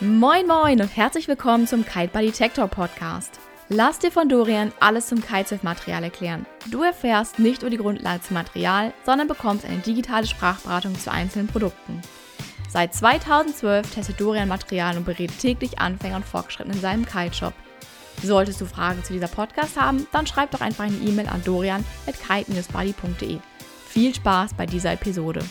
Moin moin und herzlich willkommen zum Kite Buddy Detector Podcast. Lass dir von Dorian alles zum Kitesurf-Material erklären. Du erfährst nicht nur die Grundlage zum Material, sondern bekommst eine digitale Sprachberatung zu einzelnen Produkten. Seit 2012 testet Dorian Material und berät täglich Anfänger und Fortgeschrittene in seinem Kite-Shop. Solltest du Fragen zu dieser Podcast haben, dann schreib doch einfach eine E-Mail an dorian.kite-buddy.de. Viel Spaß bei dieser Episode.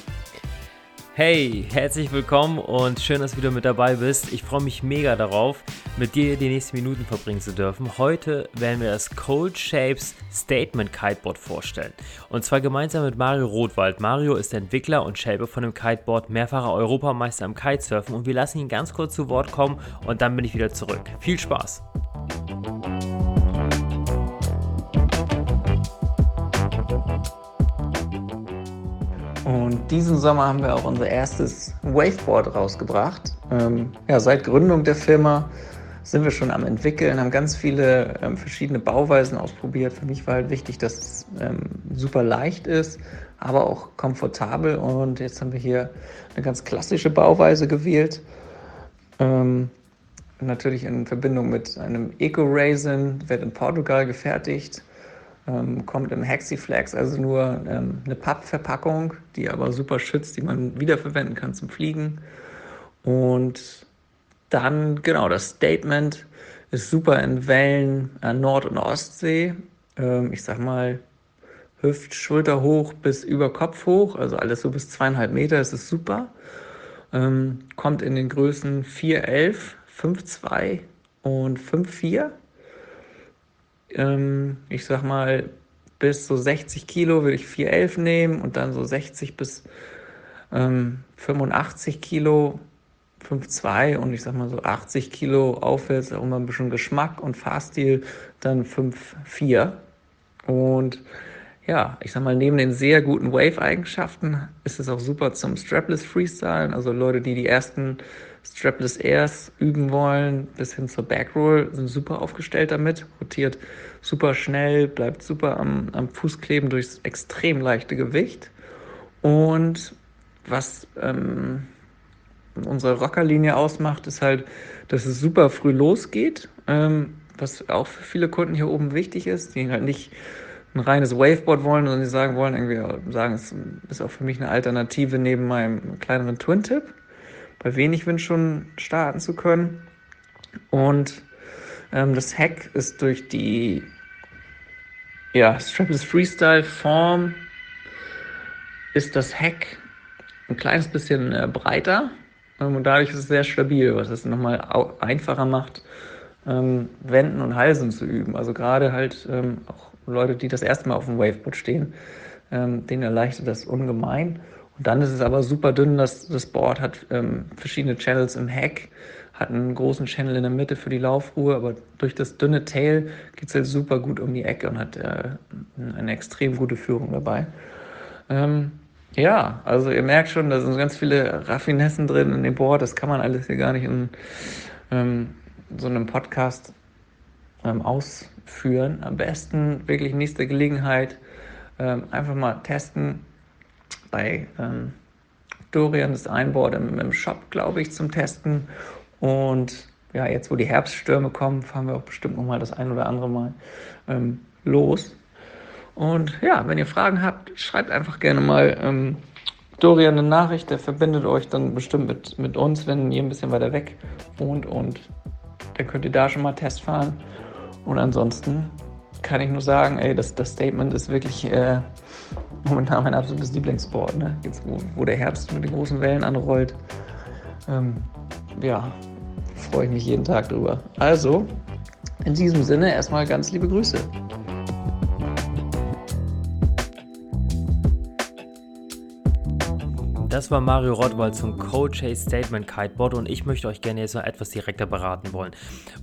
Hey, herzlich willkommen und schön, dass du wieder mit dabei bist. Ich freue mich mega darauf, mit dir die nächsten Minuten verbringen zu dürfen. Heute werden wir das Cold Shapes Statement Kiteboard vorstellen. Und zwar gemeinsam mit Mario Rothwald. Mario ist Entwickler und Shaper von dem Kiteboard, mehrfacher Europameister im Kitesurfen und wir lassen ihn ganz kurz zu Wort kommen und dann bin ich wieder zurück. Viel Spaß! Und diesen Sommer haben wir auch unser erstes Waveboard rausgebracht. Ähm, ja, seit Gründung der Firma sind wir schon am entwickeln, haben ganz viele ähm, verschiedene Bauweisen ausprobiert. Für mich war halt wichtig, dass es ähm, super leicht ist, aber auch komfortabel. Und jetzt haben wir hier eine ganz klassische Bauweise gewählt. Ähm, natürlich in Verbindung mit einem Eco-Raisin, wird in Portugal gefertigt ähm, kommt im Hexiflex, also nur ähm, eine Pappverpackung, die aber super schützt, die man wiederverwenden kann zum Fliegen. Und dann, genau, das Statement ist super in Wellen an Nord- und Ostsee. Ähm, ich sag mal, Hüft, Schulter hoch bis über Kopf hoch, also alles so bis zweieinhalb Meter, das ist super. Ähm, kommt in den Größen 4,11, 5,2 und 5,4 ähm, ich sag mal, bis so 60 Kilo würde ich 411 nehmen und dann so 60 bis ähm, 85 Kilo 5,2 und ich sag mal so 80 Kilo aufwärts, auch immer ein bisschen Geschmack und Fahrstil, dann 5,4. Und ja, ich sag mal, neben den sehr guten Wave-Eigenschaften ist es auch super zum Strapless Freestyle. Also Leute, die die ersten Strapless Airs üben wollen, bis hin zur Backroll, sind super aufgestellt damit. Rotiert super schnell, bleibt super am, am Fuß kleben durchs extrem leichte Gewicht. Und was ähm, unsere Rockerlinie ausmacht, ist halt, dass es super früh losgeht. Ähm, was auch für viele Kunden hier oben wichtig ist, die halt nicht ein reines Waveboard wollen, sondern die sagen wollen, irgendwie sagen, es ist auch für mich eine Alternative neben meinem kleineren Twin-Tip bei wenig Wind schon starten zu können. Und ähm, das Heck ist durch die ja, Strapless Freestyle Form ist das Heck ein kleines bisschen äh, breiter ähm, und dadurch ist es sehr stabil, was es nochmal einfacher macht, ähm, Wenden und Halsen zu üben. Also gerade halt ähm, auch Leute, die das erste Mal auf dem Waveboard stehen, ähm, denen erleichtert das ungemein. Dann ist es aber super dünn, dass das Board hat ähm, verschiedene Channels im Heck, hat einen großen Channel in der Mitte für die Laufruhe, aber durch das dünne Tail geht es halt super gut um die Ecke und hat äh, eine extrem gute Führung dabei. Ähm, ja, also ihr merkt schon, da sind ganz viele Raffinessen drin in dem Board. Das kann man alles hier gar nicht in ähm, so einem Podcast ähm, ausführen. Am besten wirklich nächste Gelegenheit ähm, einfach mal testen, bei ähm, Dorian ist ein Board im, im Shop, glaube ich, zum Testen. Und ja, jetzt wo die Herbststürme kommen, fahren wir auch bestimmt nochmal das ein oder andere Mal ähm, los. Und ja, wenn ihr Fragen habt, schreibt einfach gerne mal ähm, Dorian eine Nachricht. Der verbindet euch dann bestimmt mit, mit uns, wenn ihr ein bisschen weiter weg wohnt. Und dann könnt ihr da schon mal Test fahren. Und ansonsten kann ich nur sagen, ey, das, das Statement ist wirklich äh, momentan mein absolutes Lieblingssport. Ne? Jetzt, wo, wo, der Herbst mit den großen Wellen anrollt, ähm, ja, freue ich mich jeden Tag drüber. Also, in diesem Sinne erstmal ganz liebe Grüße. Das war Mario Rottwald zum Cold Chase Statement Kiteboard und ich möchte euch gerne jetzt noch etwas direkter beraten wollen.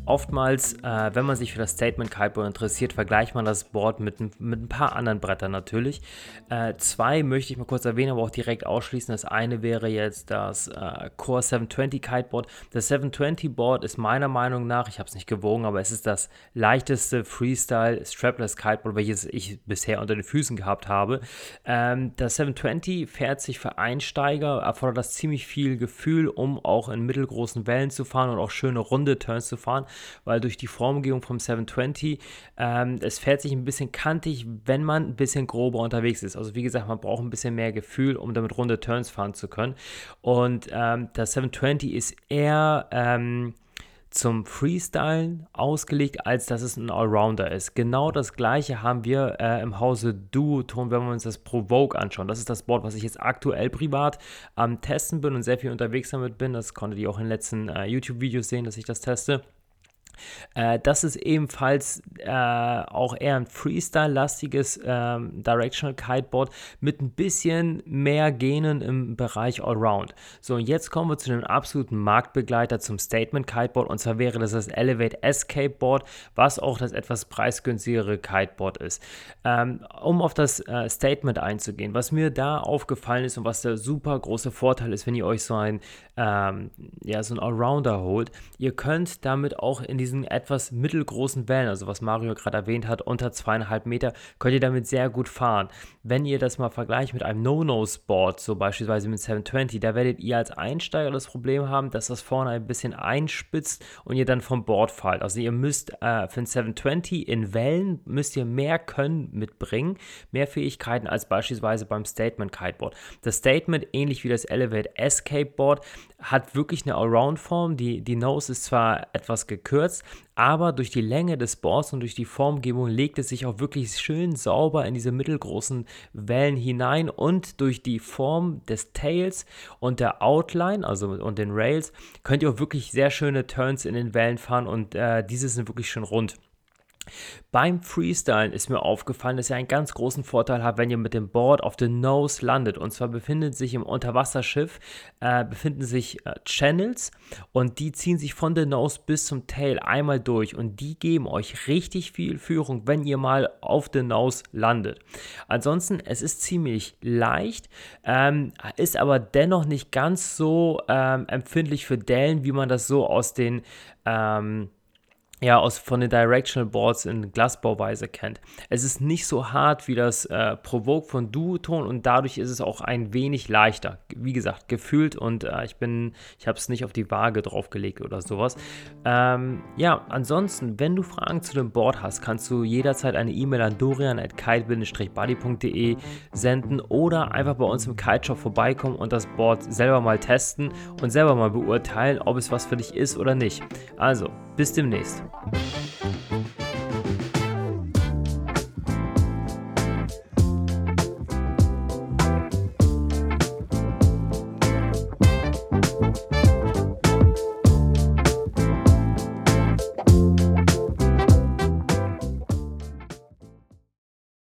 Oftmals, äh, wenn man sich für das Statement Kiteboard interessiert, vergleicht man das Board mit, mit ein paar anderen Brettern natürlich. Äh, zwei möchte ich mal kurz erwähnen, aber auch direkt ausschließen. Das eine wäre jetzt das äh, Core 720 Kiteboard. Das 720 Board ist meiner Meinung nach, ich habe es nicht gewogen, aber es ist das leichteste Freestyle Strapless Kiteboard, welches ich bisher unter den Füßen gehabt habe. Ähm, das 720 fährt sich für Einsteiger Einsteiger erfordert das ziemlich viel Gefühl, um auch in mittelgroßen Wellen zu fahren und auch schöne runde Turns zu fahren, weil durch die Formgebung vom 720, ähm, es fährt sich ein bisschen kantig, wenn man ein bisschen grober unterwegs ist. Also wie gesagt, man braucht ein bisschen mehr Gefühl, um damit runde Turns fahren zu können. Und ähm, das 720 ist eher... Ähm, zum Freestylen ausgelegt, als dass es ein Allrounder ist. Genau das gleiche haben wir äh, im Hause Duoton, wenn wir uns das Provoke anschauen. Das ist das Board, was ich jetzt aktuell privat am Testen bin und sehr viel unterwegs damit bin. Das konntet ihr auch in den letzten äh, YouTube-Videos sehen, dass ich das teste. Äh, das ist ebenfalls äh, auch eher ein Freestyle-lastiges ähm, Directional Kiteboard mit ein bisschen mehr Genen im Bereich Allround. So, und jetzt kommen wir zu dem absoluten Marktbegleiter zum Statement Kiteboard und zwar wäre das das Elevate Escape Board, was auch das etwas preisgünstigere Kiteboard ist. Ähm, um auf das äh, Statement einzugehen, was mir da aufgefallen ist und was der super große Vorteil ist, wenn ihr euch so ein, ähm, ja, so ein Allrounder holt, ihr könnt damit auch in die diesen etwas mittelgroßen Wellen, also was Mario gerade erwähnt hat, unter zweieinhalb Meter, könnt ihr damit sehr gut fahren. Wenn ihr das mal vergleicht mit einem No-Nose-Board, so beispielsweise mit 720, da werdet ihr als Einsteiger das Problem haben, dass das vorne ein bisschen einspitzt und ihr dann vom Board fallt. Also ihr müsst äh, für ein 720 in Wellen müsst ihr mehr Können mitbringen, mehr Fähigkeiten als beispielsweise beim Statement Kiteboard. Das Statement, ähnlich wie das Elevate Escape Board, hat wirklich eine Allround-Form. Die, die Nose ist zwar etwas gekürzt, aber durch die Länge des Boards und durch die Formgebung legt es sich auch wirklich schön sauber in diese mittelgroßen Wellen hinein und durch die Form des Tails und der Outline, also und den Rails, könnt ihr auch wirklich sehr schöne Turns in den Wellen fahren und äh, diese sind wirklich schön rund. Beim Freestylen ist mir aufgefallen, dass ihr einen ganz großen Vorteil habt, wenn ihr mit dem Board auf the Nose landet. Und zwar befindet sich im Unterwasserschiff äh, befinden sich äh, Channels und die ziehen sich von the Nose bis zum Tail einmal durch und die geben euch richtig viel Führung, wenn ihr mal auf the Nose landet. Ansonsten, es ist ziemlich leicht, ähm, ist aber dennoch nicht ganz so ähm, empfindlich für Dellen, wie man das so aus den ähm, ja, aus, von den Directional Boards in Glasbauweise kennt. Es ist nicht so hart wie das äh, Provoke von Duoton und dadurch ist es auch ein wenig leichter. Wie gesagt, gefühlt und äh, ich bin, ich habe es nicht auf die Waage draufgelegt oder sowas. Ähm, ja, ansonsten, wenn du Fragen zu dem Board hast, kannst du jederzeit eine E-Mail an dorian.kite-buddy.de senden oder einfach bei uns im Kiteshop vorbeikommen und das Board selber mal testen und selber mal beurteilen, ob es was für dich ist oder nicht. Also, bis demnächst.